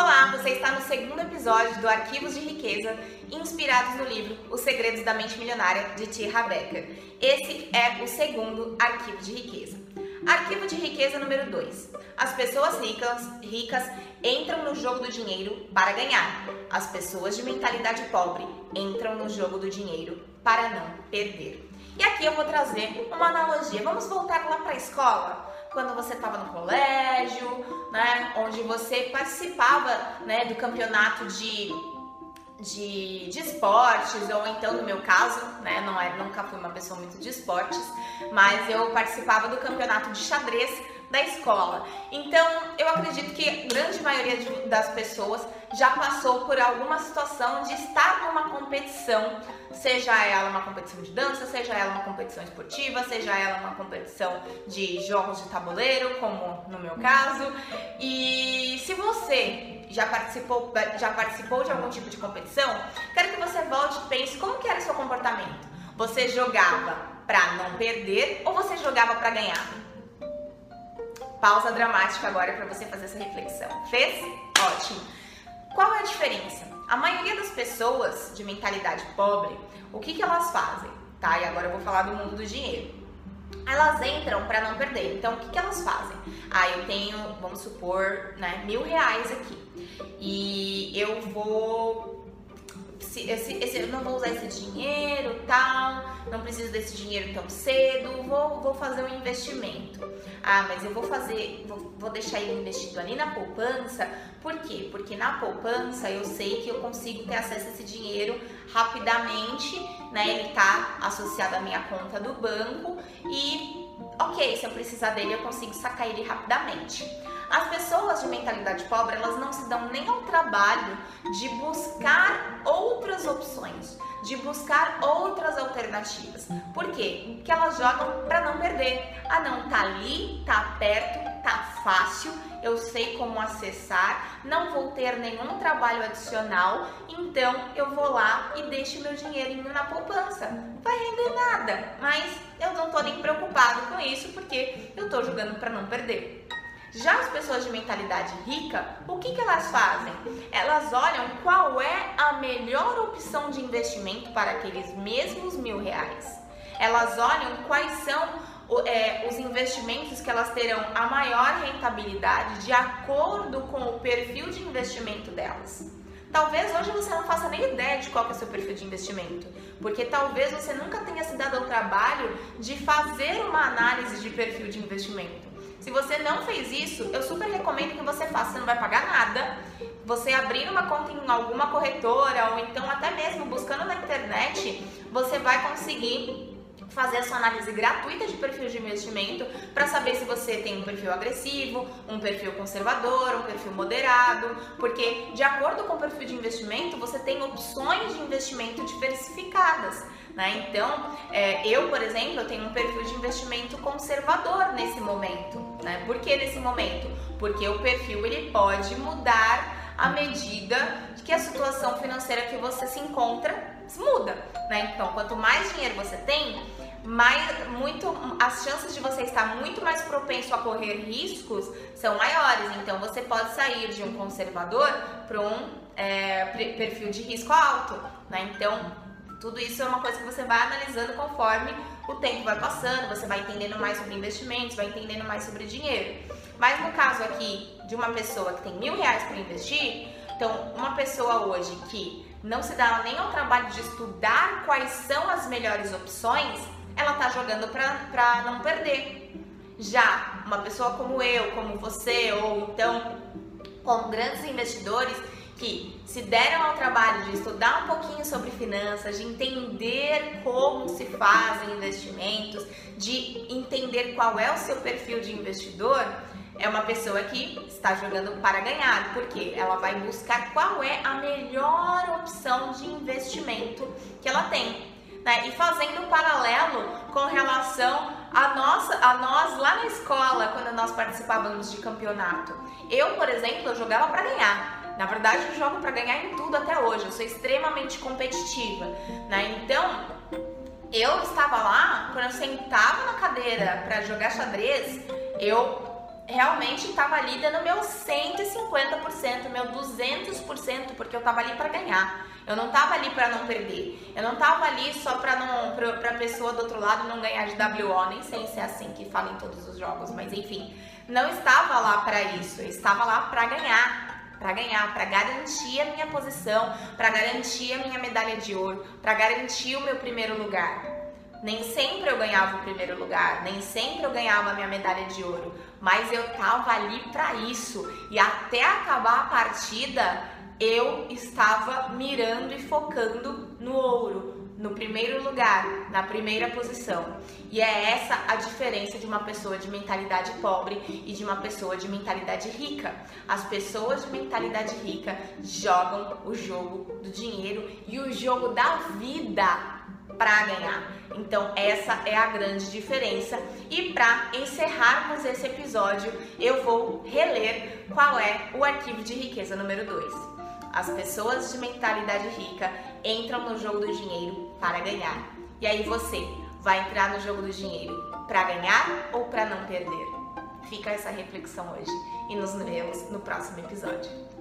Olá, você está no segundo episódio do Arquivos de Riqueza, inspirados no livro Os Segredos da Mente Milionária de T. Becker. Esse é o segundo Arquivo de Riqueza. Arquivo de Riqueza número 2. As pessoas ricas, ricas entram no jogo do dinheiro para ganhar. As pessoas de mentalidade pobre entram no jogo do dinheiro para não perder. E aqui eu vou trazer uma analogia. Vamos voltar lá para a escola? Quando você estava no colégio, né, onde você participava, né, do campeonato de, de, de esportes, ou então no meu caso, né, não é, nunca fui uma pessoa muito de esportes, mas eu participava do campeonato de xadrez da escola. Então, eu acredito que a grande maioria de, das pessoas já passou por alguma situação de estar numa competição, seja ela uma competição de dança, seja ela uma competição esportiva, seja ela uma competição de jogos de tabuleiro, como no meu caso. E se você já participou, já participou de algum tipo de competição, quero que você volte e pense como que era o seu comportamento. Você jogava para não perder ou você jogava para ganhar? Pausa dramática agora para você fazer essa reflexão. Fez? Ótimo. Qual é a diferença? A maioria das pessoas de mentalidade pobre, o que, que elas fazem? Tá? E agora eu vou falar do mundo do dinheiro. Elas entram para não perder. Então, o que, que elas fazem? Ah, eu tenho, vamos supor, né, mil reais aqui. E eu vou esse, esse, esse, eu não vou usar esse dinheiro, tal, não preciso desse dinheiro tão cedo, vou, vou fazer um investimento. Ah, mas eu vou fazer, vou, vou deixar ele investido ali na poupança, por quê? Porque na poupança eu sei que eu consigo ter acesso a esse dinheiro rapidamente, né? Ele tá associado à minha conta do banco e, ok, se eu precisar dele eu consigo sacar ele rapidamente. As pessoas de mentalidade pobre, elas não se dão nem ao trabalho de buscar outras opções, de buscar outras alternativas. Por quê? Porque elas jogam para não perder. Ah, não, tá ali, tá perto, fácil, eu sei como acessar, não vou ter nenhum trabalho adicional, então eu vou lá e deixo meu dinheirinho na poupança. Vai render nada, mas eu não tô nem preocupado com isso porque eu tô jogando para não perder. Já as pessoas de mentalidade rica, o que, que elas fazem? Elas olham qual é a melhor opção de investimento para aqueles mesmos mil reais. Elas olham quais são os investimentos que elas terão a maior rentabilidade de acordo com o perfil de investimento delas. Talvez hoje você não faça nem ideia de qual é o seu perfil de investimento, porque talvez você nunca tenha se dado ao trabalho de fazer uma análise de perfil de investimento. Se você não fez isso, eu super recomendo que você faça. Você não vai pagar nada. Você abrir uma conta em alguma corretora ou então até mesmo buscando na internet, você vai conseguir fazer a sua análise gratuita de perfil de investimento para saber se você tem um perfil agressivo, um perfil conservador, um perfil moderado, porque de acordo com o perfil de investimento você tem opções de investimento diversificadas. Né? Então, é, eu, por exemplo, tenho um perfil de investimento conservador nesse momento. Né? Por que nesse momento? Porque o perfil ele pode mudar à medida situação financeira que você se encontra muda, né? Então, quanto mais dinheiro você tem, mais, muito, as chances de você estar muito mais propenso a correr riscos são maiores. Então, você pode sair de um conservador para um é, perfil de risco alto, né? Então, tudo isso é uma coisa que você vai analisando conforme o tempo vai passando, você vai entendendo mais sobre investimentos, vai entendendo mais sobre dinheiro. Mas no caso aqui de uma pessoa que tem mil reais para investir, então uma pessoa hoje que não se dá nem ao trabalho de estudar quais são as melhores opções, ela tá jogando para não perder. Já uma pessoa como eu, como você, ou então como grandes investidores que se deram ao trabalho de estudar um pouquinho sobre finanças, de entender como se fazem investimentos, de entender qual é o seu perfil de investidor, é uma pessoa que está jogando para ganhar, porque ela vai buscar qual é a melhor opção de investimento que ela tem. Né? E fazendo um paralelo com relação a, nossa, a nós lá na escola, quando nós participávamos de campeonato. Eu, por exemplo, eu jogava para ganhar. Na verdade, eu jogo para ganhar em tudo até hoje. Eu sou extremamente competitiva, né? Então, eu estava lá, quando eu sentava na cadeira para jogar xadrez, eu realmente estava ali dando meu 150%, meu 200%, porque eu estava ali para ganhar. Eu não estava ali para não perder. Eu não estava ali só para não para a pessoa do outro lado não ganhar de WO, nem sei se é assim que fala em todos os jogos, mas enfim, não estava lá para isso. Eu estava lá para ganhar, para ganhar, para garantir a minha posição, para garantir a minha medalha de ouro, para garantir o meu primeiro lugar. Nem sempre eu ganhava o primeiro lugar, nem sempre eu ganhava a minha medalha de ouro, mas eu tava ali para isso. E até acabar a partida, eu estava mirando e focando no ouro, no primeiro lugar, na primeira posição. E é essa a diferença de uma pessoa de mentalidade pobre e de uma pessoa de mentalidade rica. As pessoas de mentalidade rica jogam o jogo do dinheiro e o jogo da vida para ganhar. Então, essa é a grande diferença. E para encerrarmos esse episódio, eu vou reler qual é o arquivo de riqueza número 2. As pessoas de mentalidade rica entram no jogo do dinheiro para ganhar. E aí você vai entrar no jogo do dinheiro para ganhar ou para não perder? Fica essa reflexão hoje e nos vemos no próximo episódio.